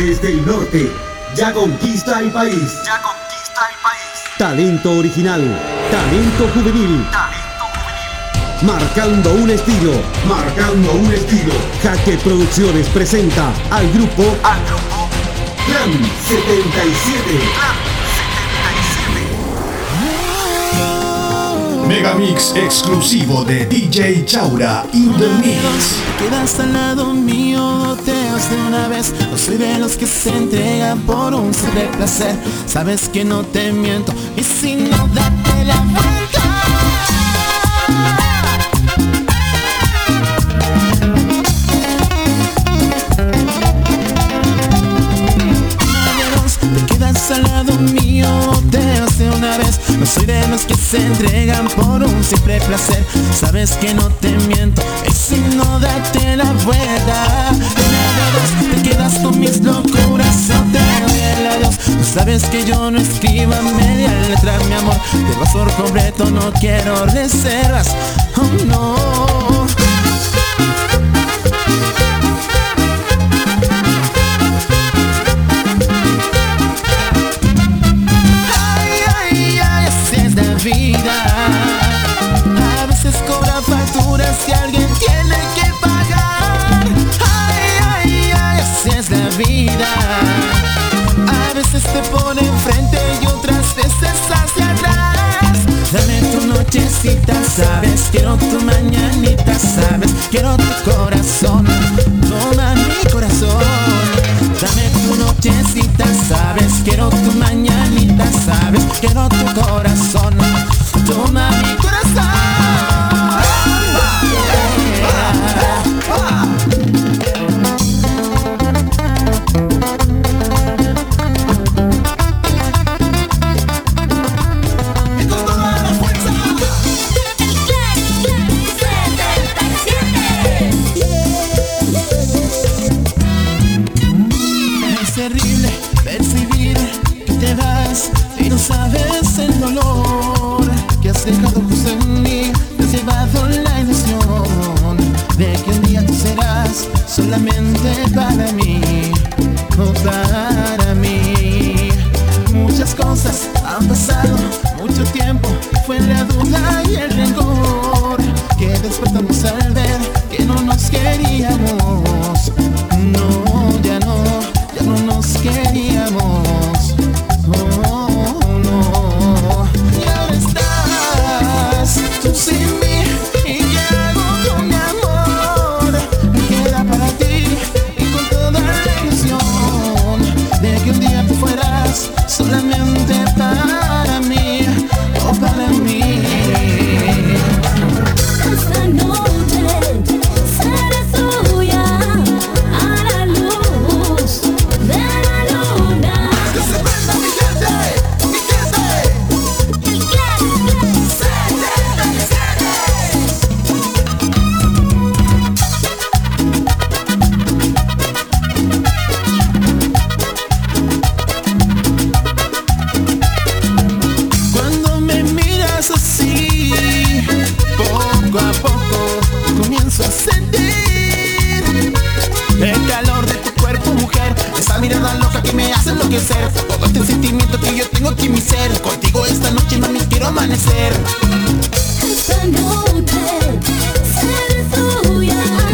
desde el norte, ya conquista el país. Ya conquista el país. Talento original, talento juvenil. Talento juvenil. Marcando un estilo, marcando un estilo. Jaque Producciones presenta al grupo, al grupo Plan 77. Megamix exclusivo de DJ Chaura in the Mix. Quedas al lado mío, te de una vez. No soy de los que se entregan por un simple placer. Sabes que no te miento y si no date la vuelta. De los que se entregan por un simple placer. Sabes que no te miento y si no date la vuelta. Te quedas con mis locuras, yo te. Tú sabes que yo no escribo media letra, mi amor. Te vas por completo, no quiero reservas. Oh no. Quiero tu mañanita, sabes, quiero tu corazón. Toma mi corazón. Dame tu nochecita, sabes, quiero tu mañanita, sabes, quiero tu corazón. Serás solamente que me hace enloquecer. Todo este sentimiento que yo tengo aquí en mi ser. Contigo esta noche, mami, quiero amanecer. esta noche seré tuya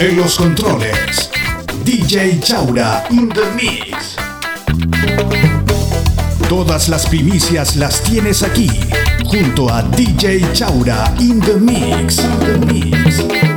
En los controles, DJ Chaura in the mix. Todas las primicias las tienes aquí, junto a DJ Chaura in the mix. In the mix.